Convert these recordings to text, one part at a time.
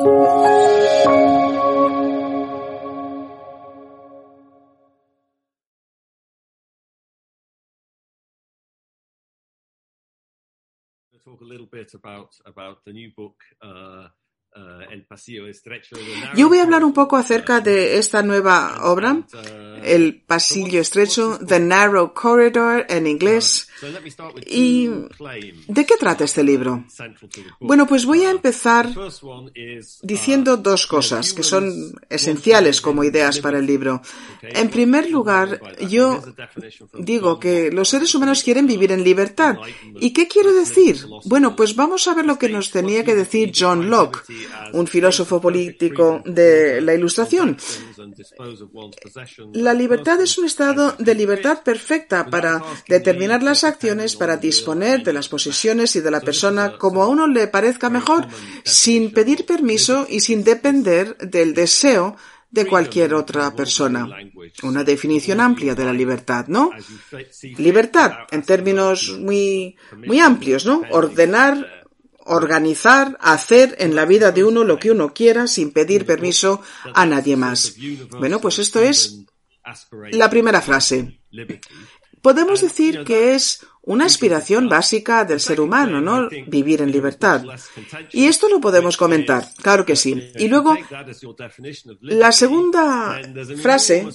Talk a little bit about about the new book uh, Yo voy a hablar un poco acerca de esta nueva obra, El Pasillo Estrecho, The Narrow Corridor en inglés. ¿Y de qué trata este libro? Bueno, pues voy a empezar diciendo dos cosas que son esenciales como ideas para el libro. En primer lugar, yo digo que los seres humanos quieren vivir en libertad. ¿Y qué quiero decir? Bueno, pues vamos a ver lo que nos tenía que decir John Locke un filósofo político de la Ilustración. La libertad es un estado de libertad perfecta para determinar las acciones, para disponer de las posesiones y de la persona como a uno le parezca mejor, sin pedir permiso y sin depender del deseo de cualquier otra persona. Una definición amplia de la libertad, ¿no? Libertad, en términos muy, muy amplios, ¿no? Ordenar organizar, hacer en la vida de uno lo que uno quiera sin pedir permiso a nadie más. Bueno, pues esto es la primera frase. Podemos decir que es una aspiración básica del ser humano, ¿no? Vivir en libertad. Y esto lo podemos comentar, claro que sí. Y luego, la segunda frase,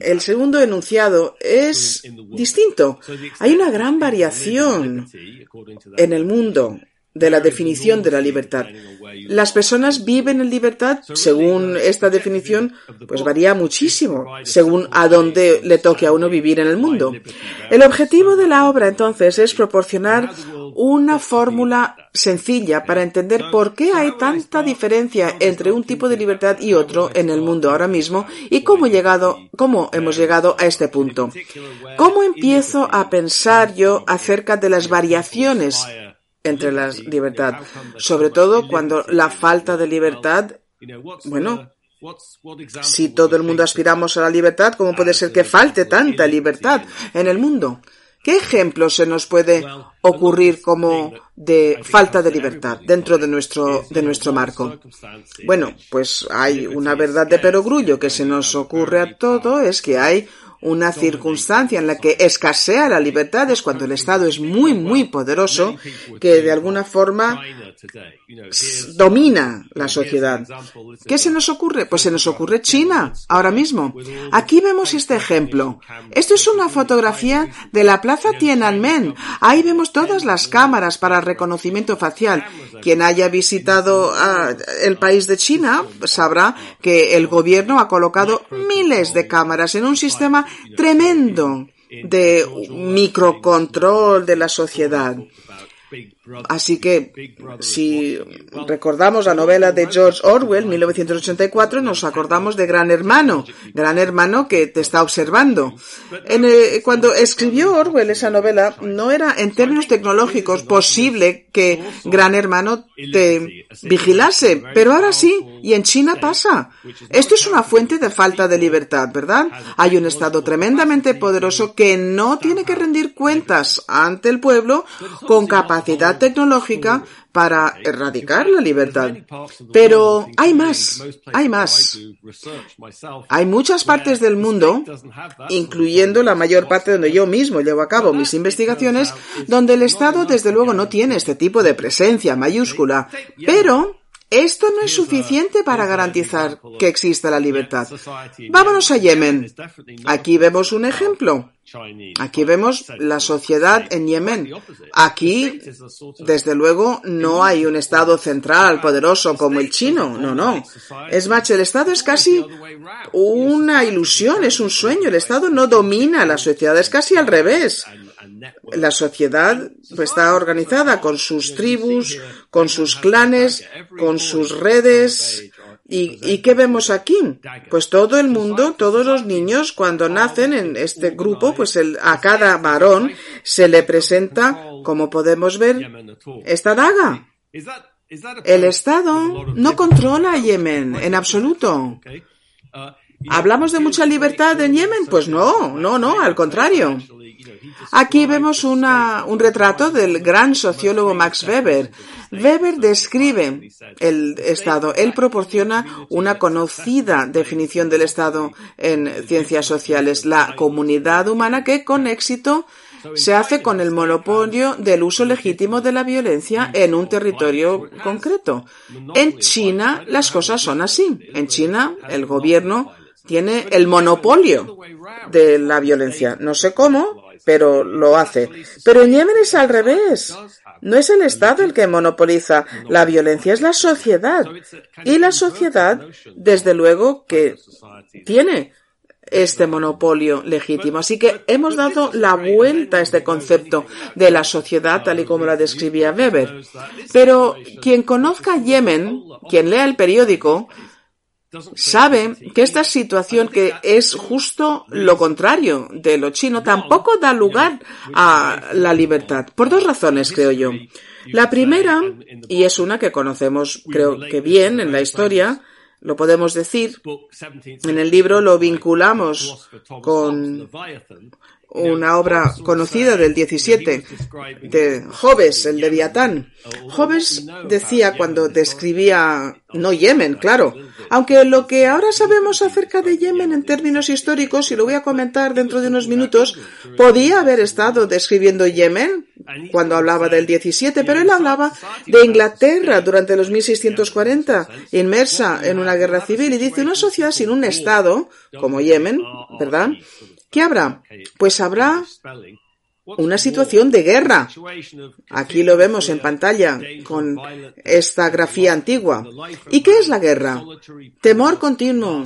el segundo enunciado es distinto. Hay una gran variación en el mundo de la definición de la libertad. Las personas viven en libertad, según esta definición, pues varía muchísimo, según a dónde le toque a uno vivir en el mundo. El objetivo de la obra, entonces, es proporcionar una fórmula sencilla para entender por qué hay tanta diferencia entre un tipo de libertad y otro en el mundo ahora mismo y cómo, llegado, cómo hemos llegado a este punto. ¿Cómo empiezo a pensar yo acerca de las variaciones entre la libertad, sobre todo cuando la falta de libertad, bueno, si todo el mundo aspiramos a la libertad, ¿cómo puede ser que falte tanta libertad en el mundo? ¿Qué ejemplo se nos puede ocurrir como de falta de libertad dentro de nuestro, de nuestro marco? Bueno, pues hay una verdad de perogrullo que se nos ocurre a todo, es que hay una circunstancia en la que escasea la libertad es cuando el Estado es muy, muy poderoso, que de alguna forma domina la sociedad. ¿Qué se nos ocurre? Pues se nos ocurre China, ahora mismo. Aquí vemos este ejemplo. Esto es una fotografía de la plaza Tiananmen. Ahí vemos todas las cámaras para reconocimiento facial. Quien haya visitado ah, el país de China sabrá que el gobierno ha colocado miles de cámaras en un sistema tremendo de microcontrol de la sociedad. Así que si recordamos la novela de George Orwell, 1984, nos acordamos de Gran Hermano, Gran Hermano que te está observando. cuando escribió Orwell esa novela, no era en términos tecnológicos posible que Gran Hermano te vigilase, pero ahora sí, y en China pasa. Esto es una fuente de falta de libertad, ¿verdad? Hay un Estado tremendamente poderoso que no tiene que rendir cuentas ante el pueblo con capacidad tecnológica para erradicar la libertad. Pero hay más, hay más. Hay muchas partes del mundo, incluyendo la mayor parte donde yo mismo llevo a cabo mis investigaciones, donde el Estado desde luego no tiene este tipo de presencia mayúscula. Pero esto no es suficiente para garantizar que exista la libertad. Vámonos a Yemen. Aquí vemos un ejemplo. Aquí vemos la sociedad en Yemen. Aquí, desde luego, no hay un Estado central poderoso como el chino. No, no. Es más, el Estado es casi una ilusión, es un sueño. El Estado no domina la sociedad, es casi al revés. La sociedad pues, está organizada con sus tribus, con sus clanes, con sus redes. ¿Y, ¿Y qué vemos aquí? Pues todo el mundo, todos los niños, cuando nacen en este grupo, pues a cada varón se le presenta, como podemos ver, esta daga. El Estado no controla Yemen en absoluto. ¿Hablamos de mucha libertad en Yemen? Pues no, no, no, al contrario. Aquí vemos una, un retrato del gran sociólogo Max Weber. Weber describe el Estado. Él proporciona una conocida definición del Estado en ciencias sociales, la comunidad humana que con éxito se hace con el monopolio del uso legítimo de la violencia en un territorio concreto. En China las cosas son así. En China el gobierno tiene el monopolio de la violencia. No sé cómo, pero lo hace. Pero en Yemen es al revés. No es el Estado el que monopoliza la violencia, es la sociedad. Y la sociedad, desde luego, que tiene este monopolio legítimo. Así que hemos dado la vuelta a este concepto de la sociedad tal y como la describía Weber. Pero quien conozca Yemen, quien lea el periódico, sabe que esta situación que es justo lo contrario de lo chino tampoco da lugar a la libertad. Por dos razones, creo yo. La primera, y es una que conocemos creo que bien en la historia, lo podemos decir, en el libro lo vinculamos con una obra conocida del 17 de Hobbes, el Leviatán. Hobbes decía cuando describía, no Yemen, claro, aunque lo que ahora sabemos acerca de Yemen en términos históricos, y lo voy a comentar dentro de unos minutos, podía haber estado describiendo Yemen cuando hablaba del 17, pero él hablaba de Inglaterra durante los 1640, inmersa en una guerra civil, y dice una sociedad sin un Estado, como Yemen, ¿verdad? ¿Qué habrá? Pues habrá una situación de guerra. Aquí lo vemos en pantalla con esta grafía antigua. ¿Y qué es la guerra? Temor continuo,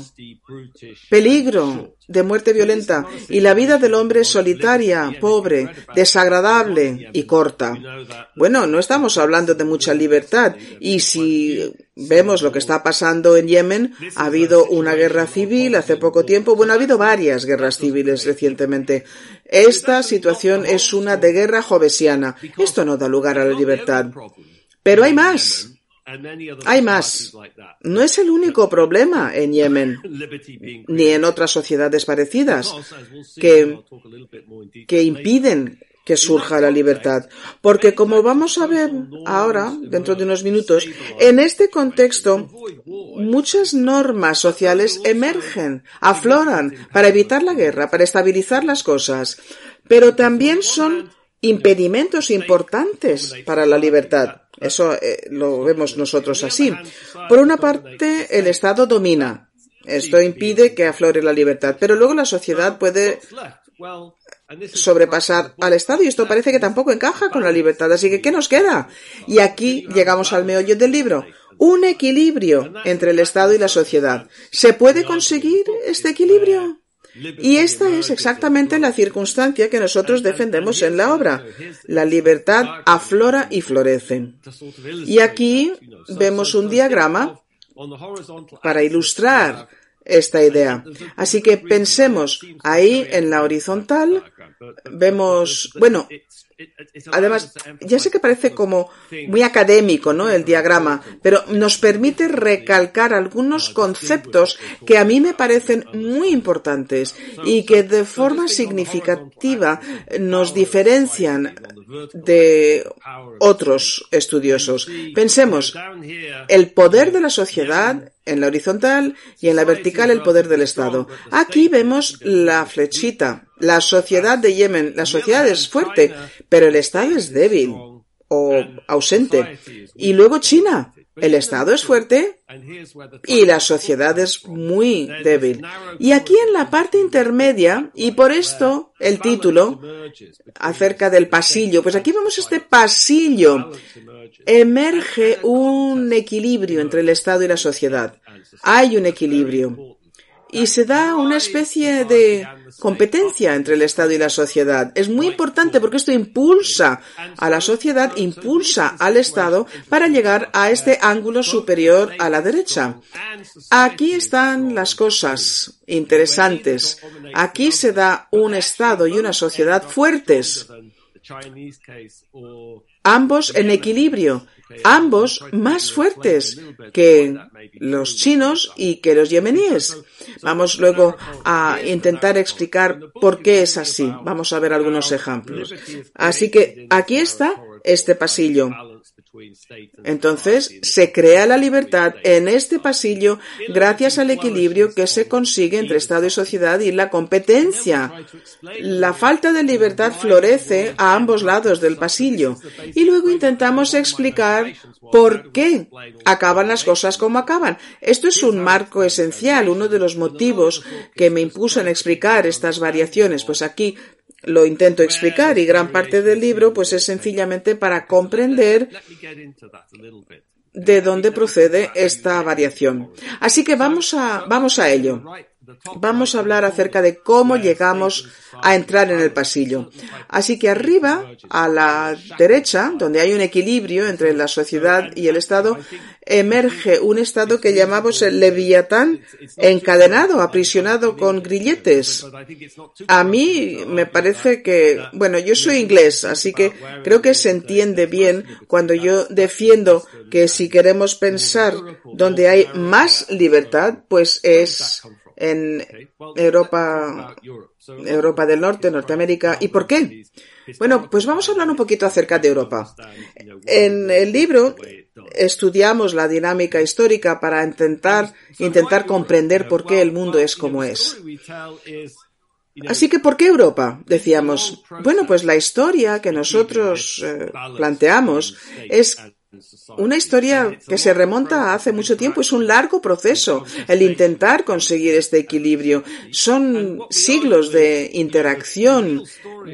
peligro de muerte violenta y la vida del hombre solitaria, pobre, desagradable y corta. Bueno, no estamos hablando de mucha libertad y si vemos lo que está pasando en Yemen, ha habido una guerra civil hace poco tiempo, bueno, ha habido varias guerras civiles recientemente. Esta situación es una de guerra jovesiana. Esto no da lugar a la libertad. Pero hay más. Hay más. No es el único problema en Yemen, ni en otras sociedades parecidas, que, impiden que surja la libertad. Porque como vamos a ver ahora, dentro de unos minutos, en este contexto muchas normas sociales emergen, afloran para evitar la guerra, para estabilizar las cosas, pero también son impedimentos importantes para la libertad. Eso eh, lo vemos nosotros así. Por una parte, el Estado domina. Esto impide que aflore la libertad, pero luego la sociedad puede sobrepasar al Estado y esto parece que tampoco encaja con la libertad. Así que, ¿qué nos queda? Y aquí llegamos al meollo del libro. Un equilibrio entre el Estado y la sociedad. ¿Se puede conseguir este equilibrio? Y esta es exactamente la circunstancia que nosotros defendemos en la obra. La libertad aflora y florece. Y aquí vemos un diagrama para ilustrar esta idea. Así que pensemos ahí en la horizontal, vemos, bueno, Además, ya sé que parece como muy académico, ¿no? El diagrama, pero nos permite recalcar algunos conceptos que a mí me parecen muy importantes y que de forma significativa nos diferencian de otros estudiosos. Pensemos, el poder de la sociedad en la horizontal y en la vertical el poder del Estado. Aquí vemos la flechita. La sociedad de Yemen, la sociedad es fuerte, pero el Estado es débil o ausente. Y luego China, el Estado es fuerte y la sociedad es muy débil. Y aquí en la parte intermedia, y por esto el título acerca del pasillo, pues aquí vemos este pasillo. Emerge un equilibrio entre el Estado y la sociedad. Hay un equilibrio. Y se da una especie de competencia entre el Estado y la sociedad. Es muy importante porque esto impulsa a la sociedad, impulsa al Estado para llegar a este ángulo superior a la derecha. Aquí están las cosas interesantes. Aquí se da un Estado y una sociedad fuertes, ambos en equilibrio ambos más fuertes que los chinos y que los yemeníes. Vamos luego a intentar explicar por qué es así. Vamos a ver algunos ejemplos. Así que aquí está este pasillo. Entonces, se crea la libertad en este pasillo gracias al equilibrio que se consigue entre Estado y sociedad y la competencia. La falta de libertad florece a ambos lados del pasillo y luego intentamos explicar por qué acaban las cosas como acaban. Esto es un marco esencial, uno de los motivos que me impulsan a explicar estas variaciones. Pues aquí lo intento explicar y gran parte del libro pues es sencillamente para comprender de dónde procede esta variación. Así que vamos a, vamos a ello. Vamos a hablar acerca de cómo llegamos a entrar en el pasillo. Así que arriba, a la derecha, donde hay un equilibrio entre la sociedad y el Estado, emerge un Estado que llamamos el Leviatán, encadenado, aprisionado con grilletes. A mí me parece que, bueno, yo soy inglés, así que creo que se entiende bien cuando yo defiendo que si queremos pensar donde hay más libertad, pues es en Europa, Europa del Norte, Norteamérica. ¿Y por qué? Bueno, pues vamos a hablar un poquito acerca de Europa. En el libro estudiamos la dinámica histórica para intentar, intentar comprender por qué el mundo es como es. Así que, ¿por qué Europa? Decíamos, bueno, pues la historia que nosotros eh, planteamos es una historia que se remonta a hace mucho tiempo. Es un largo proceso el intentar conseguir este equilibrio. Son siglos de interacción,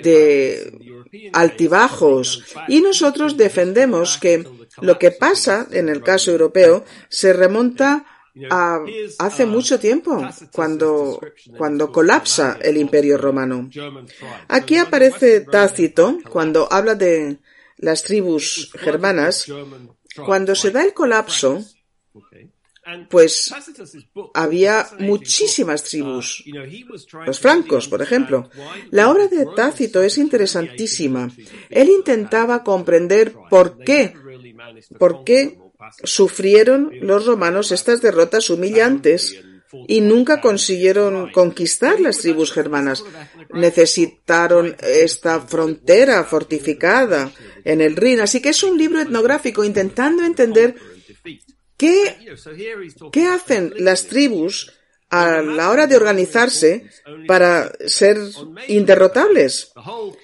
de altibajos. Y nosotros defendemos que lo que pasa en el caso europeo se remonta a hace mucho tiempo, cuando, cuando colapsa el imperio romano. Aquí aparece Tácito cuando habla de las tribus germanas, cuando se da el colapso, pues había muchísimas tribus. Los francos, por ejemplo. La obra de Tácito es interesantísima. Él intentaba comprender por qué, por qué sufrieron los romanos estas derrotas humillantes y nunca consiguieron conquistar las tribus germanas. Necesitaron esta frontera fortificada en el Rin. Así que es un libro etnográfico intentando entender qué, qué hacen las tribus a la hora de organizarse para ser inderrotables.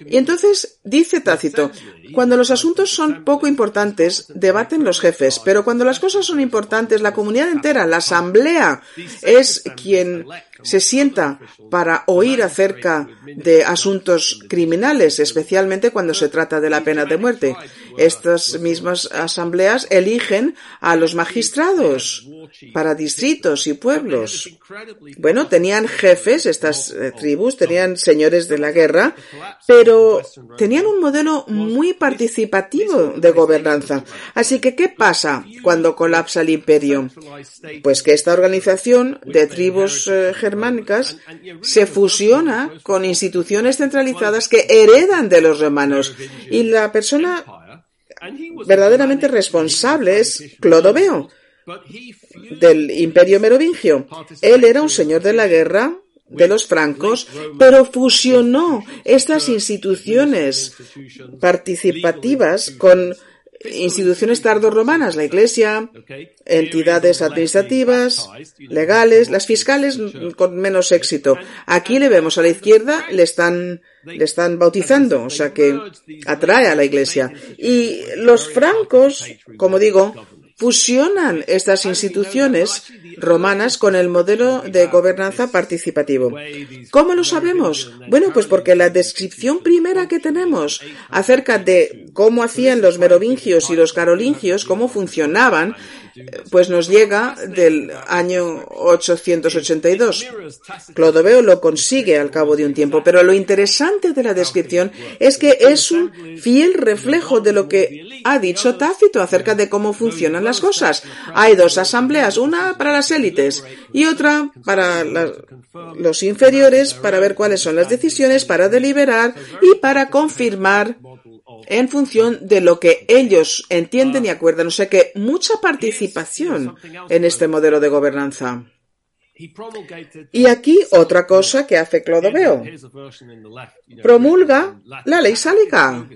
Y entonces dice Tácito, cuando los asuntos son poco importantes, debaten los jefes, pero cuando las cosas son importantes, la comunidad entera, la asamblea, es quien se sienta para oír acerca de asuntos criminales, especialmente cuando se trata de la pena de muerte. Estas mismas asambleas eligen a los magistrados para distritos y pueblos. Bueno, tenían jefes, estas eh, tribus, tenían señores de la guerra, pero tenían un modelo muy participativo de gobernanza. Así que, ¿qué pasa cuando colapsa el imperio? Pues que esta organización de tribus eh, germánicas se fusiona con instituciones centralizadas que heredan de los romanos. Y la persona verdaderamente responsable es Clodoveo del imperio merovingio. Él era un señor de la guerra de los francos, pero fusionó estas instituciones participativas con instituciones tardorromanas, la Iglesia, entidades administrativas, legales, las fiscales con menos éxito. Aquí le vemos a la izquierda, le están, le están bautizando, o sea que atrae a la Iglesia. Y los francos, como digo, fusionan estas instituciones romanas con el modelo de gobernanza participativo. ¿Cómo lo sabemos? Bueno, pues porque la descripción primera que tenemos acerca de cómo hacían los merovingios y los carolingios, cómo funcionaban, pues nos llega del año 882. Clodoveo lo consigue al cabo de un tiempo, pero lo interesante de la descripción es que es un fiel reflejo de lo que ha dicho Tácito acerca de cómo funcionan las cosas. Hay dos asambleas, una para las élites y otra para los inferiores, para ver cuáles son las decisiones, para deliberar y para confirmar en función de lo que ellos entienden y acuerdan. O sea que mucha participación en este modelo de gobernanza. Y aquí otra cosa que hace Clodoveo. Promulga la ley sálica.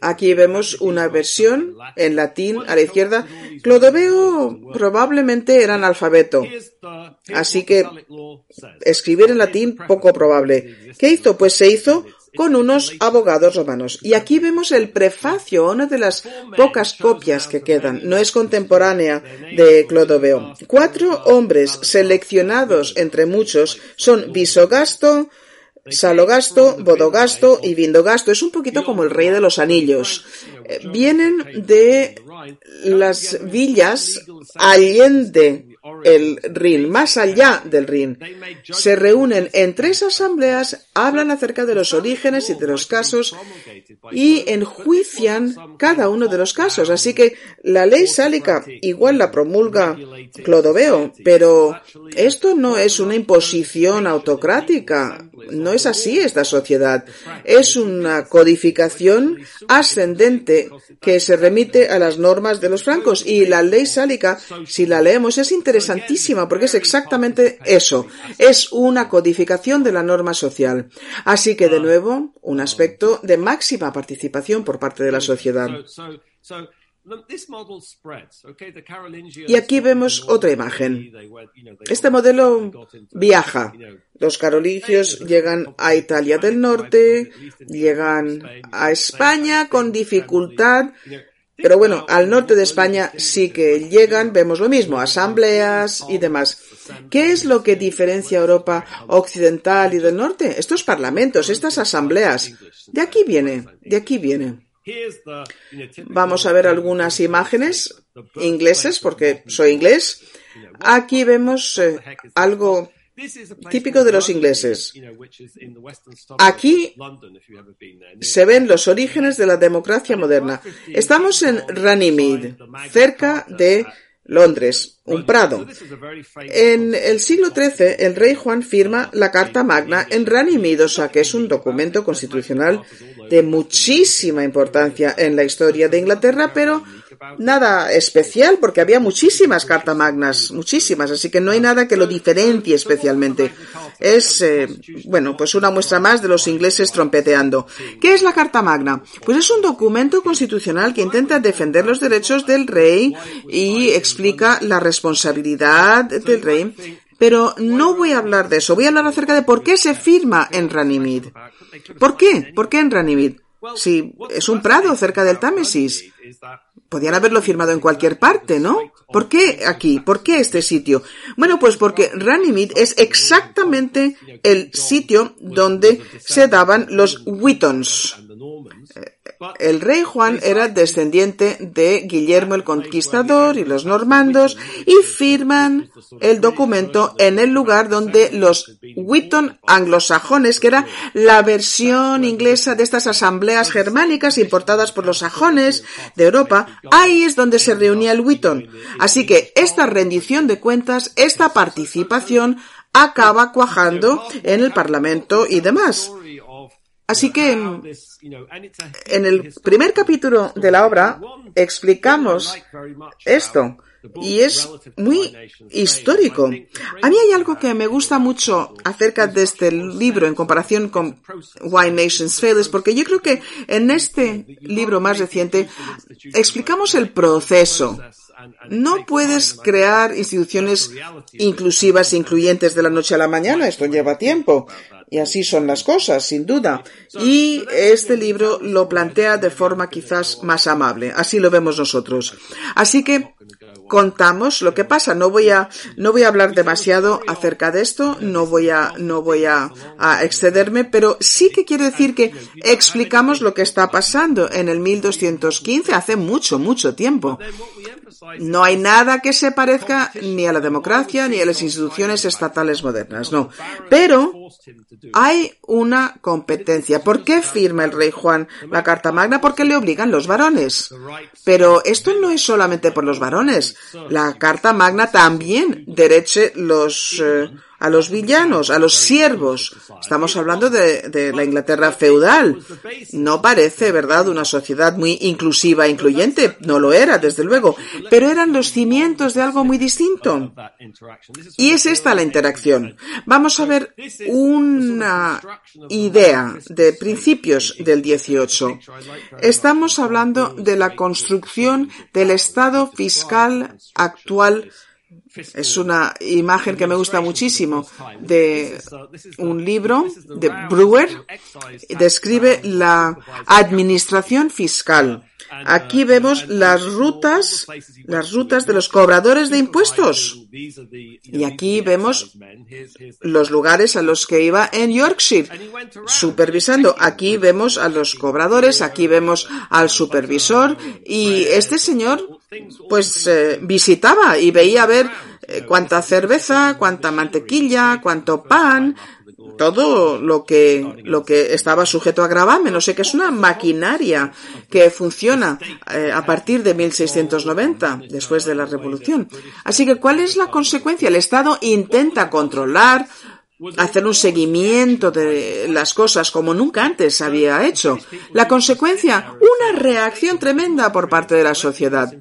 Aquí vemos una versión en latín a la izquierda. Clodoveo probablemente era analfabeto. Así que escribir en latín poco probable. ¿Qué hizo? Pues se hizo con unos abogados romanos. Y aquí vemos el prefacio, una de las pocas copias que quedan. No es contemporánea de Clodoveo. Cuatro hombres seleccionados entre muchos son Visogasto, Salogasto, Bodogasto y Vindogasto. Es un poquito como el rey de los anillos. Eh, vienen de las villas allende el Rin, más allá del Rin. Se reúnen en tres asambleas, hablan acerca de los orígenes y de los casos y enjuician cada uno de los casos. Así que la ley sálica igual la promulga Clodoveo, pero esto no es una imposición autocrática. No es así esta sociedad. Es una codificación ascendente que se remite a las normas de los francos. Y la ley sálica, si la leemos, es interesantísima porque es exactamente eso. Es una codificación de la norma social. Así que, de nuevo, un aspecto de máxima participación por parte de la sociedad. Y aquí vemos otra imagen. Este modelo viaja. Los carolingios llegan a Italia del Norte, llegan a España con dificultad, pero bueno, al norte de España sí que llegan, vemos lo mismo, asambleas y demás. ¿Qué es lo que diferencia a Europa occidental y del norte? Estos parlamentos, estas asambleas. De aquí viene, de aquí viene. Vamos a ver algunas imágenes ingleses, porque soy inglés. Aquí vemos eh, algo típico de los ingleses. Aquí se ven los orígenes de la democracia moderna. Estamos en Runnymede, cerca de Londres, un prado. En el siglo XIII, el rey Juan firma la Carta Magna en sea que es un documento constitucional de muchísima importancia en la historia de Inglaterra, pero nada especial porque había muchísimas cartas magnas, muchísimas, así que no hay nada que lo diferencie especialmente. Es, eh, bueno, pues una muestra más de los ingleses trompeteando. ¿Qué es la Carta Magna? Pues es un documento constitucional que intenta defender los derechos del rey y explica la responsabilidad del rey pero no voy a hablar de eso. Voy a hablar acerca de por qué se firma en Ranimid. ¿Por qué? ¿Por qué en Ranimid? Si es un prado cerca del Támesis. Podían haberlo firmado en cualquier parte, ¿no? ¿Por qué aquí? ¿Por qué este sitio? Bueno, pues porque Runnymede es exactamente el sitio donde se daban los Wittons. El rey Juan era descendiente de Guillermo el Conquistador y los normandos y firman el documento en el lugar donde los Witton anglosajones, que era la versión inglesa de estas asambleas germánicas importadas por los sajones de Europa, ahí es donde se reunía el Witton. Así que esta rendición de cuentas, esta participación acaba cuajando en el Parlamento y demás. Así que en el primer capítulo de la obra explicamos esto y es muy histórico. A mí hay algo que me gusta mucho acerca de este libro en comparación con Why Nations Fail, es porque yo creo que en este libro más reciente explicamos el proceso. No puedes crear instituciones inclusivas e incluyentes de la noche a la mañana. Esto lleva tiempo. Y así son las cosas, sin duda. Y este libro lo plantea de forma quizás más amable. Así lo vemos nosotros. Así que contamos lo que pasa. No voy a, no voy a hablar demasiado acerca de esto, no voy a, no voy a, excederme, pero sí que quiero decir que explicamos lo que está pasando en el 1215, hace mucho, mucho tiempo. No hay nada que se parezca ni a la democracia ni a las instituciones estatales modernas, no. Pero hay una competencia. ¿Por qué firma el rey Juan la Carta Magna? Porque le obligan los varones. Pero esto no es solamente por los varones. La Carta Magna también dereche los eh, a los villanos, a los siervos. Estamos hablando de, la Inglaterra feudal. No parece, ¿verdad?, una sociedad muy inclusiva e incluyente. No lo era, desde luego. Pero eran los cimientos de algo muy distinto. Y es esta la interacción. Vamos a ver una idea de principios del 18. Estamos hablando de la construcción del Estado fiscal actual es una imagen que me gusta muchísimo de un libro de Brewer. Describe la administración fiscal. Aquí vemos las rutas, las rutas de los cobradores de impuestos. Y aquí vemos los lugares a los que iba en Yorkshire, supervisando. Aquí vemos a los cobradores, aquí vemos al supervisor y este señor pues eh, visitaba y veía ver eh, cuánta cerveza, cuánta mantequilla, cuánto pan, todo lo que, lo que estaba sujeto a gravamen. No sé que es una maquinaria que funciona eh, a partir de 1690, después de la Revolución. Así que, ¿cuál es la consecuencia? El Estado intenta controlar, hacer un seguimiento de las cosas como nunca antes había hecho. La consecuencia, una reacción tremenda por parte de la sociedad.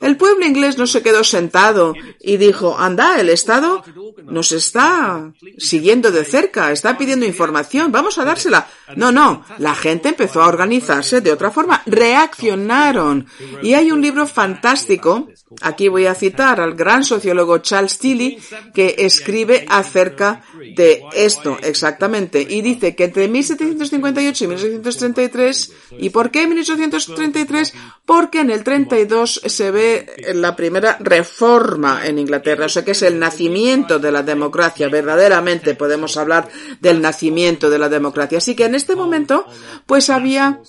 El pueblo inglés no se quedó sentado y dijo, anda, el Estado nos está siguiendo de cerca, está pidiendo información, vamos a dársela. No, no, la gente empezó a organizarse de otra forma, reaccionaron. Y hay un libro fantástico, aquí voy a citar al gran sociólogo Charles Tilly, que escribe acerca de esto exactamente y dice que entre 1758 y 1633 ¿y por qué 1833? Porque en el 32 se ve la primera reforma en Inglaterra, o sea que es el nacimiento de la democracia, verdaderamente podemos hablar del nacimiento de la democracia. Así que en este momento pues había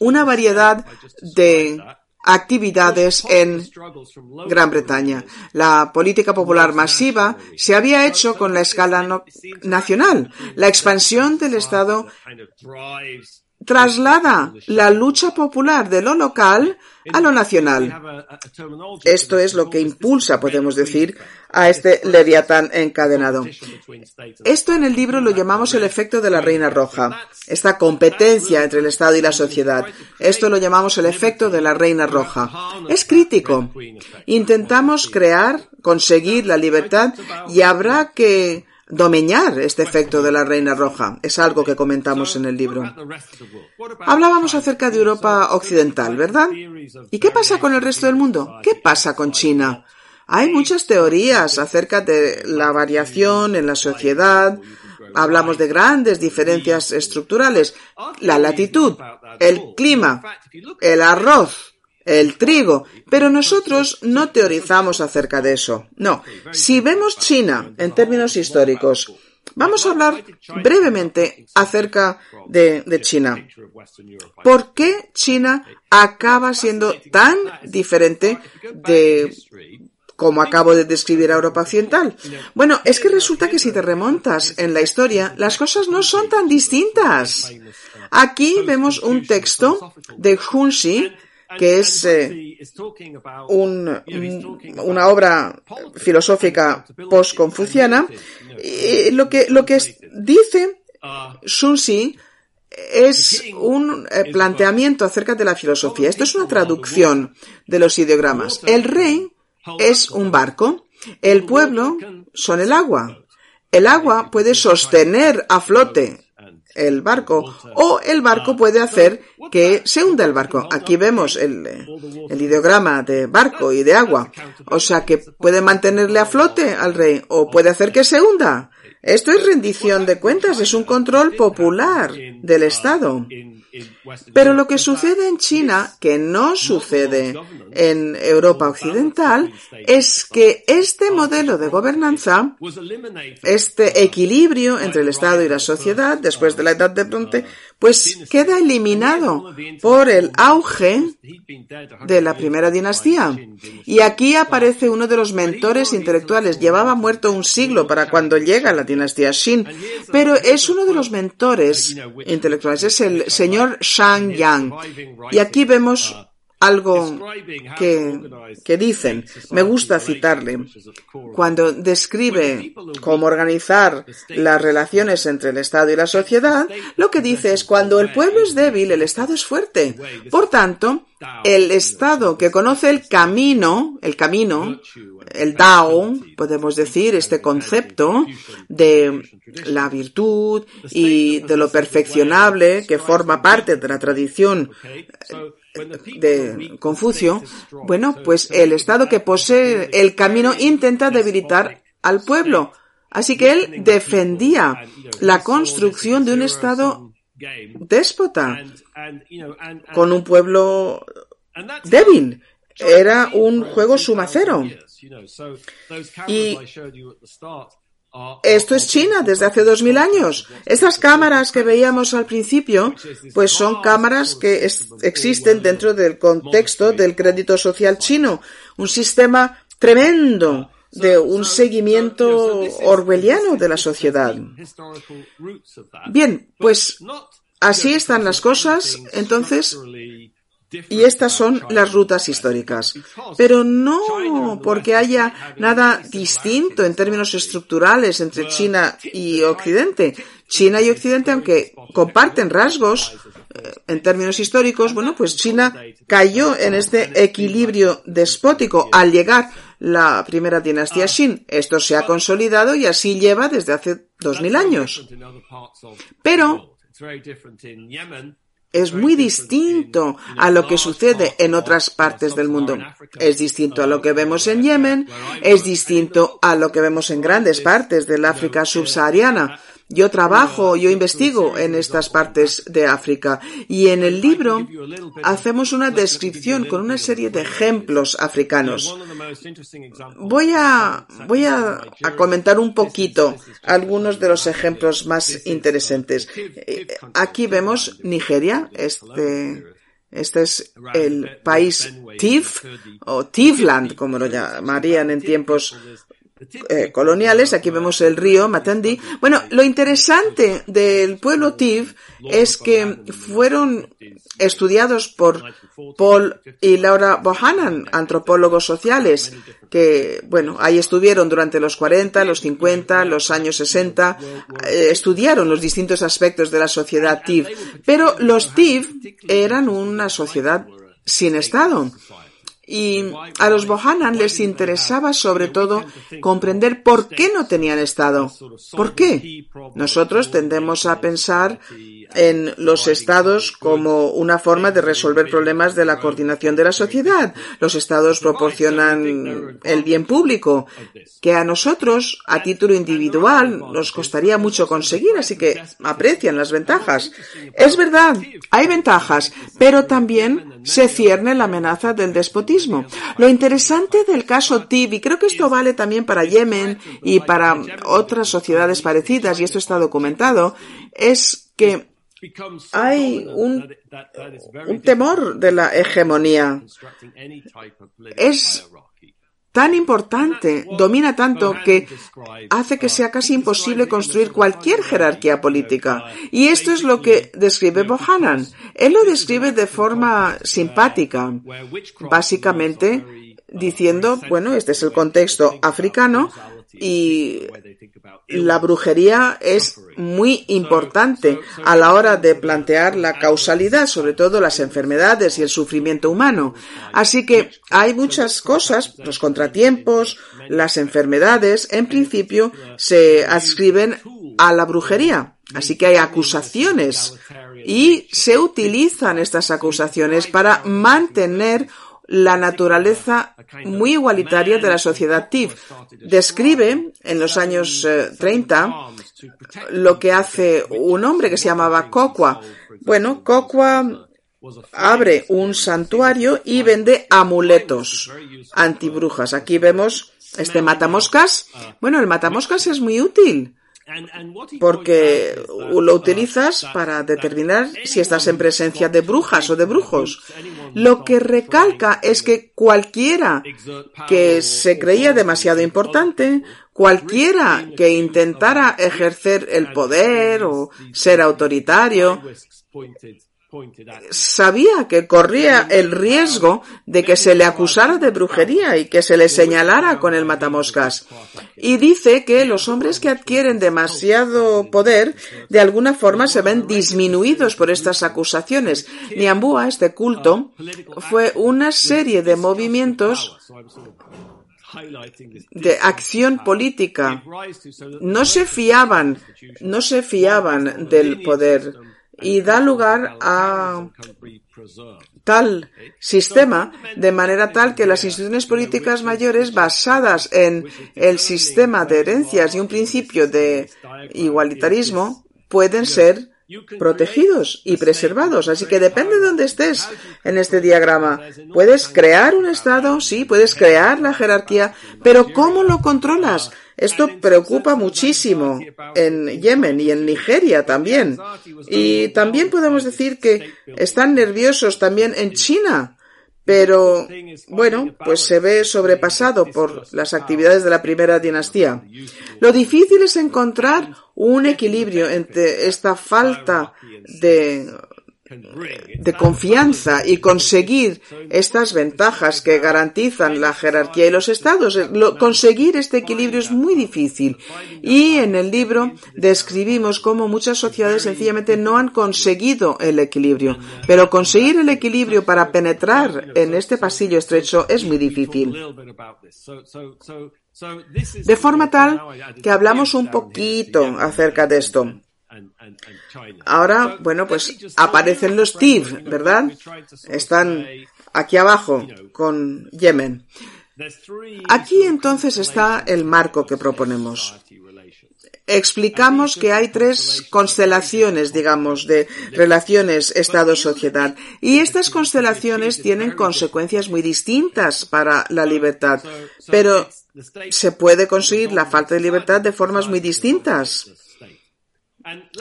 una variedad de actividades en Gran Bretaña. La política popular masiva se había hecho con la escala nacional. La expansión del Estado traslada la lucha popular de lo local a lo nacional. Esto es lo que impulsa, podemos decir, a este leviatán encadenado. Esto en el libro lo llamamos el efecto de la reina roja, esta competencia entre el Estado y la sociedad. Esto lo llamamos el efecto de la reina roja. Es crítico. Intentamos crear, conseguir la libertad y habrá que domeñar este efecto de la reina roja. Es algo que comentamos en el libro. Hablábamos acerca de Europa occidental, ¿verdad? ¿Y qué pasa con el resto del mundo? ¿Qué pasa con China? Hay muchas teorías acerca de la variación en la sociedad. Hablamos de grandes diferencias estructurales. La latitud, el clima, el arroz, el trigo, pero nosotros no teorizamos acerca de eso. No, si vemos China en términos históricos, vamos a hablar brevemente acerca de, China. ¿Por qué China acaba siendo tan diferente de como acabo de describir a Europa Occidental? Bueno, es que resulta que si te remontas en la historia, las cosas no son tan distintas. Aquí vemos un texto de Hunxi que es eh, un, una obra filosófica post-confuciana, lo que, lo que dice Sun Tzu es un eh, planteamiento acerca de la filosofía. Esto es una traducción de los ideogramas. El rey es un barco, el pueblo son el agua. El agua puede sostener a flote el barco o el barco puede hacer que se hunda el barco. Aquí vemos el, el ideograma de barco y de agua. O sea que puede mantenerle a flote al rey o puede hacer que se hunda. Esto es rendición de cuentas, es un control popular del Estado. Pero lo que sucede en China, que no sucede en Europa Occidental, es que este modelo de gobernanza, este equilibrio entre el Estado y la sociedad, después de la Edad de Bronce, pues queda eliminado por el auge de la primera dinastía. Y aquí aparece uno de los mentores intelectuales. Llevaba muerto un siglo para cuando llega la dinastía Xin, pero es uno de los mentores intelectuales. Es el señor Shang Yang. Y aquí vemos algo que, que, dicen, me gusta citarle, cuando describe cómo organizar las relaciones entre el Estado y la sociedad, lo que dice es cuando el pueblo es débil, el Estado es fuerte. Por tanto, el Estado que conoce el camino, el camino, el Dao, podemos decir, este concepto de la virtud y de lo perfeccionable que forma parte de la tradición de Confucio, bueno, pues el Estado que posee el camino intenta debilitar al pueblo. Así que él defendía la construcción de un Estado déspota con un pueblo débil. Era un juego sumacero. Y esto es China desde hace dos mil años. Estas cámaras que veíamos al principio, pues son cámaras que existen dentro del contexto del crédito social chino. Un sistema tremendo de un seguimiento orwelliano de la sociedad. Bien, pues así están las cosas. Entonces, y estas son las rutas históricas. Pero no porque haya nada distinto en términos estructurales entre China y Occidente. China y Occidente, aunque comparten rasgos eh, en términos históricos, bueno, pues China cayó en este equilibrio despótico al llegar la primera dinastía Xin. Esto se ha consolidado y así lleva desde hace dos mil años. Pero es muy distinto a lo que sucede en otras partes del mundo. Es distinto a lo que vemos en Yemen, es distinto a lo que vemos en grandes partes del África subsahariana. Yo trabajo, yo investigo en estas partes de África y en el libro hacemos una descripción con una serie de ejemplos africanos. Voy a, voy a, comentar un poquito algunos de los ejemplos más interesantes. Aquí vemos Nigeria, este, este es el país Tiv o Tivland, como lo llamarían en tiempos eh, coloniales. Aquí vemos el río Matandi. Bueno, lo interesante del pueblo Tiv es que fueron estudiados por Paul y Laura Bohannan, antropólogos sociales, que, bueno, ahí estuvieron durante los 40, los 50, los años 60, eh, estudiaron los distintos aspectos de la sociedad Tiv. Pero los Tiv eran una sociedad sin Estado. Y a los Bohanan les interesaba sobre todo comprender por qué no tenían Estado. ¿Por qué? Nosotros tendemos a pensar en los estados como una forma de resolver problemas de la coordinación de la sociedad. Los estados proporcionan el bien público, que a nosotros, a título individual, nos costaría mucho conseguir, así que aprecian las ventajas. Es verdad, hay ventajas, pero también se cierne la amenaza del despotismo. Lo interesante del caso TIB, y creo que esto vale también para Yemen y para otras sociedades parecidas, y esto está documentado, es que hay un, temor de la hegemonía. Es tan importante, domina tanto que hace que sea casi imposible construir cualquier jerarquía política. Y esto es lo que describe Bohannan. Él lo describe de forma simpática, básicamente diciendo, bueno, este es el contexto africano y la brujería es muy importante a la hora de plantear la causalidad, sobre todo las enfermedades y el sufrimiento humano. Así que hay muchas cosas, los contratiempos, las enfermedades, en principio se adscriben a la brujería. Así que hay acusaciones y se utilizan estas acusaciones para mantener la naturaleza muy igualitaria de la sociedad TIF. Describe en los años 30 eh, lo que hace un hombre que se llamaba Kokwa. Bueno, Kokwa abre un santuario y vende amuletos antibrujas. Aquí vemos este matamoscas. Bueno, el matamoscas es muy útil porque lo utilizas para determinar si estás en presencia de brujas o de brujos. Lo que recalca es que cualquiera que se creía demasiado importante, cualquiera que intentara ejercer el poder o ser autoritario, sabía que corría el riesgo de que se le acusara de brujería y que se le señalara con el matamoscas. Y dice que los hombres que adquieren demasiado poder de alguna forma se ven disminuidos por estas acusaciones. Niambúa, este culto, fue una serie de movimientos de acción política. No se fiaban, no se fiaban del poder y da lugar a tal sistema de manera tal que las instituciones políticas mayores basadas en el sistema de herencias y un principio de igualitarismo pueden ser protegidos y preservados. Así que depende de dónde estés en este diagrama. Puedes crear un Estado, sí, puedes crear la jerarquía, pero ¿cómo lo controlas? Esto preocupa muchísimo en Yemen y en Nigeria también. Y también podemos decir que están nerviosos también en China. Pero, bueno, pues se ve sobrepasado por las actividades de la primera dinastía. Lo difícil es encontrar un equilibrio entre esta falta de de confianza y conseguir estas ventajas que garantizan la jerarquía y los estados. conseguir este equilibrio es muy difícil. Y en el libro describimos cómo muchas sociedades sencillamente no han conseguido el equilibrio. Pero conseguir el equilibrio para penetrar en este pasillo estrecho es muy difícil. De forma tal que hablamos un poquito acerca de esto. Ahora, bueno, pues aparecen los TIV, ¿verdad? Están aquí abajo con Yemen. Aquí entonces está el marco que proponemos. Explicamos que hay tres constelaciones, digamos, de relaciones Estado-sociedad. Y estas constelaciones tienen consecuencias muy distintas para la libertad. Pero se puede conseguir la falta de libertad de formas muy distintas.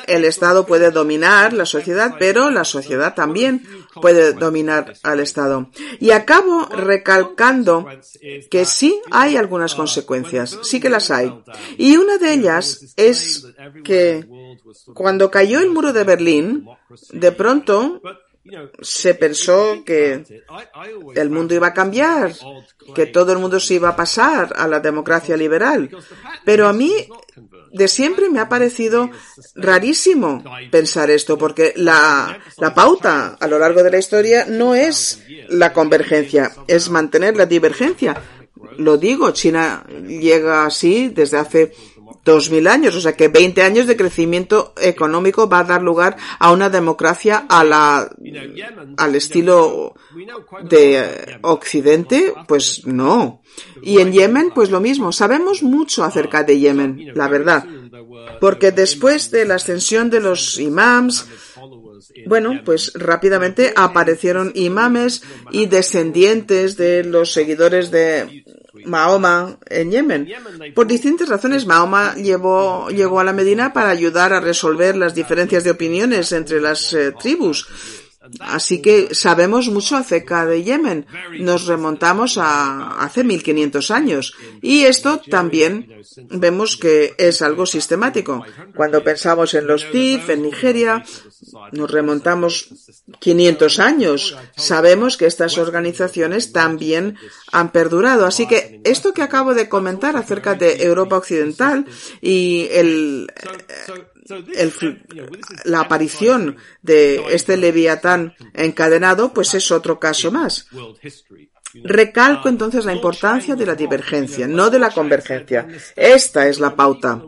El Estado puede dominar la sociedad, pero la sociedad también puede dominar al Estado. Y acabo recalcando que sí hay algunas consecuencias, sí que las hay. Y una de ellas es que cuando cayó el muro de Berlín, de pronto se pensó que el mundo iba a cambiar, que todo el mundo se iba a pasar a la democracia liberal. Pero a mí de siempre me ha parecido rarísimo pensar esto, porque la, la, pauta a lo largo de la historia no es la convergencia, es mantener la divergencia. Lo digo, China llega así desde hace dos mil años, o sea que 20 años de crecimiento económico va a dar lugar a una democracia a la, al estilo de Occidente, pues no. Y en Yemen, pues lo mismo. Sabemos mucho acerca de Yemen, la verdad. Porque después de la ascensión de los imams, bueno, pues rápidamente aparecieron imames y descendientes de los seguidores de Mahoma en Yemen. Por distintas razones, Mahoma llevó, llegó a la Medina para ayudar a resolver las diferencias de opiniones entre las eh, tribus. Así que sabemos mucho acerca de Yemen. Nos remontamos a hace 1500 años. Y esto también vemos que es algo sistemático. Cuando pensamos en los TIF, en Nigeria, nos remontamos 500 años. Sabemos que estas organizaciones también han perdurado. Así que esto que acabo de comentar acerca de Europa Occidental y el, la aparición de este leviatán encadenado, pues es otro caso más. Recalco entonces la importancia de la divergencia, no de la convergencia. Esta es la pauta.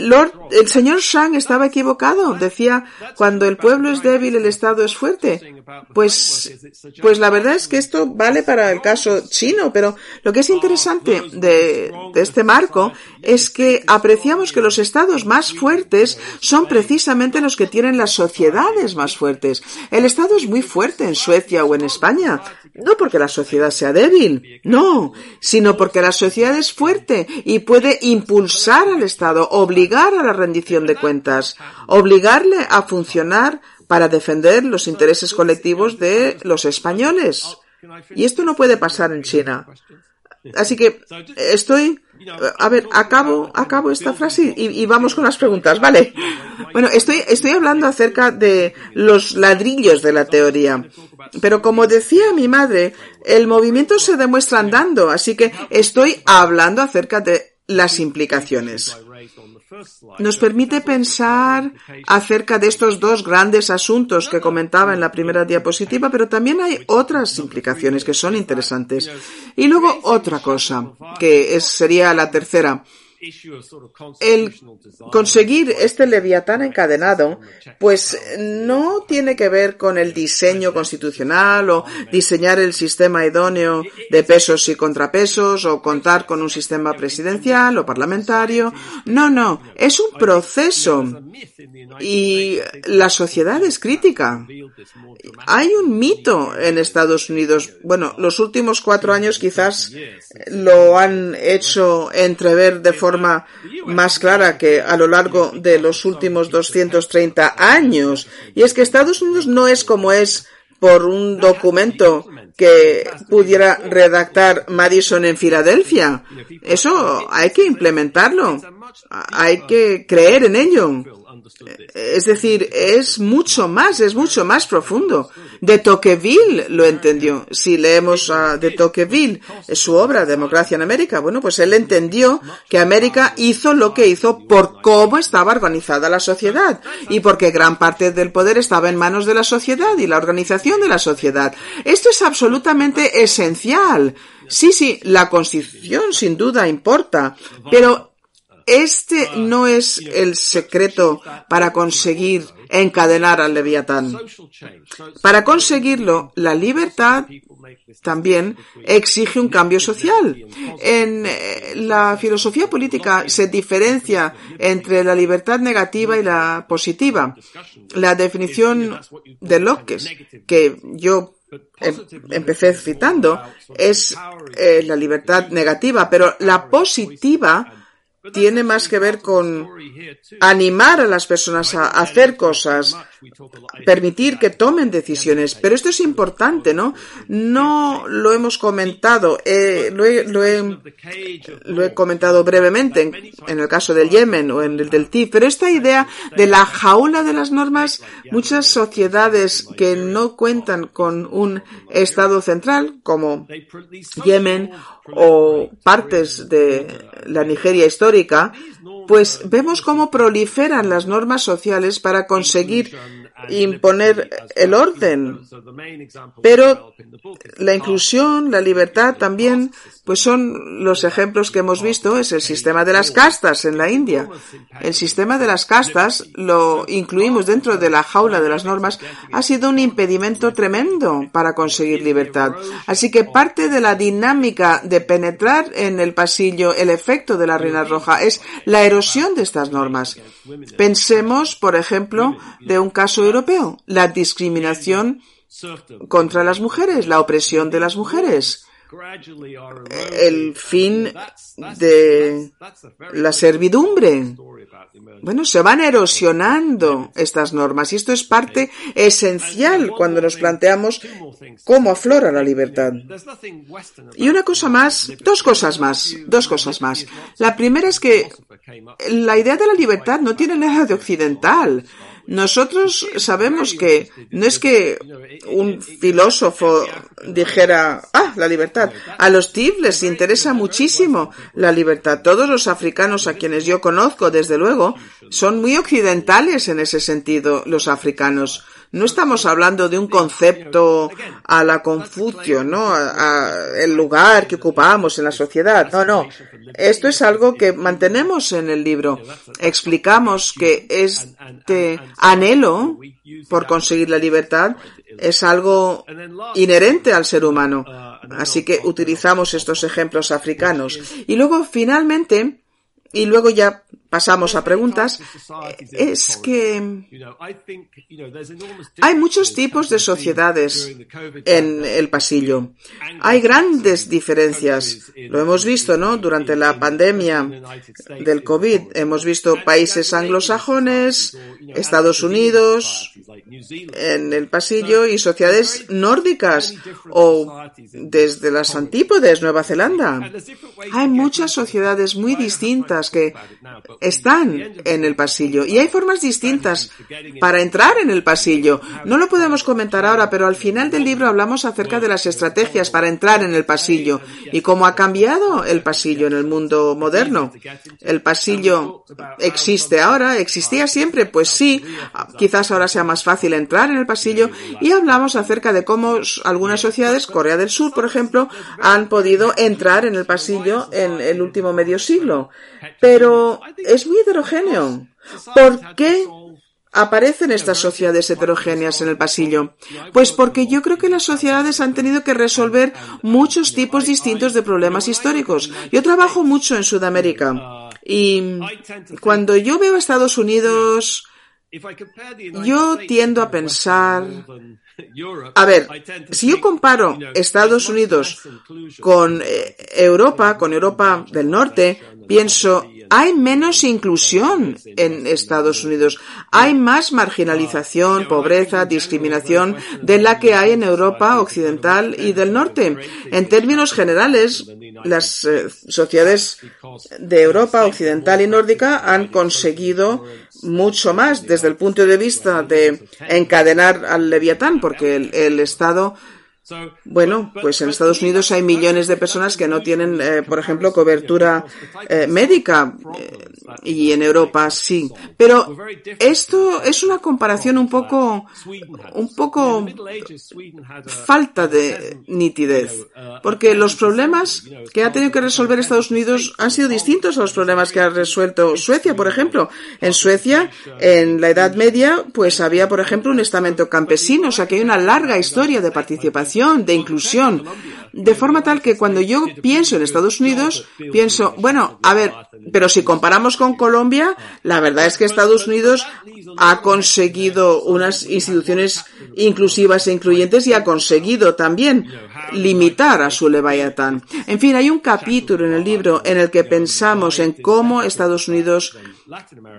Lord, el señor Shang estaba equivocado. Decía, cuando el pueblo es débil, el Estado es fuerte. Pues, pues la verdad es que esto vale para el caso chino, pero lo que es interesante de, de este marco es que apreciamos que los estados más fuertes son precisamente los que tienen las sociedades más fuertes. El Estado es muy fuerte en Suecia o en España, no porque la sociedad sea débil, no, sino porque la sociedad es fuerte y puede impulsar al Estado, obligar a la rendición de cuentas, obligarle a funcionar para defender los intereses colectivos de los españoles. Y esto no puede pasar en China. Así que estoy a ver, acabo, acabo esta frase y, vamos con las preguntas, ¿vale? Bueno, estoy, estoy hablando acerca de los ladrillos de la teoría. Pero como decía mi madre, el movimiento se demuestra andando, así que estoy hablando acerca de las implicaciones nos permite pensar acerca de estos dos grandes asuntos que comentaba en la primera diapositiva, pero también hay otras implicaciones que son interesantes. Y luego otra cosa, que sería la tercera. El conseguir este leviatán encadenado, pues no tiene que ver con el diseño constitucional o diseñar el sistema idóneo de pesos y contrapesos o contar con un sistema presidencial o parlamentario. No, no, es un proceso y la sociedad es crítica. Hay un mito en Estados Unidos. Bueno, los últimos cuatro años quizás lo han hecho entrever de forma más clara que a lo largo de los últimos 230 años. Y es que Estados Unidos no es como es por un documento que pudiera redactar Madison en Filadelfia. Eso hay que implementarlo. Hay que creer en ello. Es decir, es mucho más, es mucho más profundo. De Tocqueville lo entendió. Si leemos de Tocqueville su obra Democracia en América, bueno, pues él entendió que América hizo lo que hizo por cómo estaba organizada la sociedad y porque gran parte del poder estaba en manos de la sociedad y la organización de la sociedad. Esto es absolutamente esencial. Sí, sí, la Constitución sin duda importa, pero este no es el secreto para conseguir encadenar al leviatán. Para conseguirlo, la libertad también exige un cambio social. En eh, la filosofía política se diferencia entre la libertad negativa y la positiva. La definición de Locke, que yo em, empecé citando, es eh, la libertad negativa, pero la positiva tiene más que ver con animar a las personas a hacer cosas, permitir que tomen decisiones. Pero esto es importante, ¿no? No lo hemos comentado, eh, lo, he, comentado brevemente en, el caso del Yemen o en el del TIF, pero esta idea de la jaula de las normas, muchas sociedades que no cuentan con un Estado central, como Yemen o partes de la Nigeria histórica, pues vemos cómo proliferan las normas sociales para conseguir imponer el orden. Pero la inclusión, la libertad también, pues son los ejemplos que hemos visto, es el sistema de las castas en la India. El sistema de las castas lo incluimos dentro de la jaula de las normas, ha sido un impedimento tremendo para conseguir libertad. Así que parte de la dinámica de penetrar en el pasillo el efecto de la reina roja es la erosión de estas normas. Pensemos, por ejemplo, de un caso europeo, la discriminación contra las mujeres, la opresión de las mujeres, el fin de la servidumbre. Bueno, se van erosionando estas normas y esto es parte esencial cuando nos planteamos cómo aflora la libertad. Y una cosa más, dos cosas más, dos cosas más. La primera es que la idea de la libertad no tiene nada de occidental. Nosotros sabemos que no es que un filósofo dijera, ah, la libertad. A los TIF les interesa muchísimo la libertad. Todos los africanos a quienes yo conozco, desde luego, son muy occidentales en ese sentido, los africanos. No estamos hablando de un concepto a la Confucio, ¿no? El lugar que ocupamos en la sociedad. No, no. Esto es algo que mantenemos en el libro. Explicamos que este anhelo por conseguir la libertad es algo inherente al ser humano. Así que utilizamos estos ejemplos africanos. Y luego, finalmente, y luego ya pasamos a preguntas, es que hay muchos tipos de sociedades en el pasillo. Hay grandes diferencias. Lo hemos visto, ¿no? Durante la pandemia del COVID hemos visto países anglosajones, Estados Unidos en el pasillo y sociedades nórdicas o desde las antípodes, Nueva Zelanda. Hay muchas sociedades muy distintas que están en el pasillo y hay formas distintas para entrar en el pasillo. No lo podemos comentar ahora, pero al final del libro hablamos acerca de las estrategias para entrar en el pasillo y cómo ha cambiado el pasillo en el mundo moderno. El pasillo existe ahora, existía siempre, pues sí, quizás ahora sea más fácil entrar en el pasillo y hablamos acerca de cómo algunas sociedades, Corea del Sur, por ejemplo, han podido entrar en el pasillo en el último medio siglo. Pero es muy heterogéneo. ¿Por qué aparecen estas sociedades heterogéneas en el pasillo? Pues porque yo creo que las sociedades han tenido que resolver muchos tipos distintos de problemas históricos. Yo trabajo mucho en Sudamérica y cuando yo veo a Estados Unidos, yo tiendo a pensar a ver, si yo comparo Estados Unidos con eh, Europa, con Europa del Norte, pienso, hay menos inclusión en Estados Unidos, hay más marginalización, pobreza, discriminación de la que hay en Europa occidental y del norte. En términos generales, las eh, sociedades de Europa occidental y nórdica han conseguido mucho más desde el punto de vista de encadenar al leviatán, porque el, Estado bueno, pues en Estados Unidos hay millones de personas que no tienen, eh, por ejemplo, cobertura eh, médica eh, y en Europa sí. Pero esto es una comparación un poco, un poco falta de nitidez, porque los problemas que ha tenido que resolver Estados Unidos han sido distintos a los problemas que ha resuelto Suecia, por ejemplo. En Suecia, en la Edad Media, pues había, por ejemplo, un estamento campesino, o sea que hay una larga historia de participación de inclusión, de forma tal que cuando yo pienso en Estados Unidos, pienso, bueno, a ver, pero si comparamos con Colombia, la verdad es que Estados Unidos ha conseguido unas instituciones inclusivas e incluyentes y ha conseguido también limitar a su Leviatán. En fin, hay un capítulo en el libro en el que pensamos en cómo Estados Unidos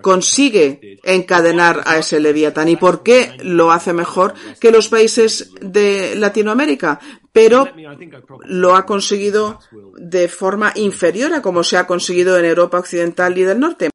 consigue encadenar a ese Leviatán y por qué lo hace mejor que los países de Latinoamérica, pero lo ha conseguido de forma inferior a como se ha conseguido en Europa Occidental y del Norte.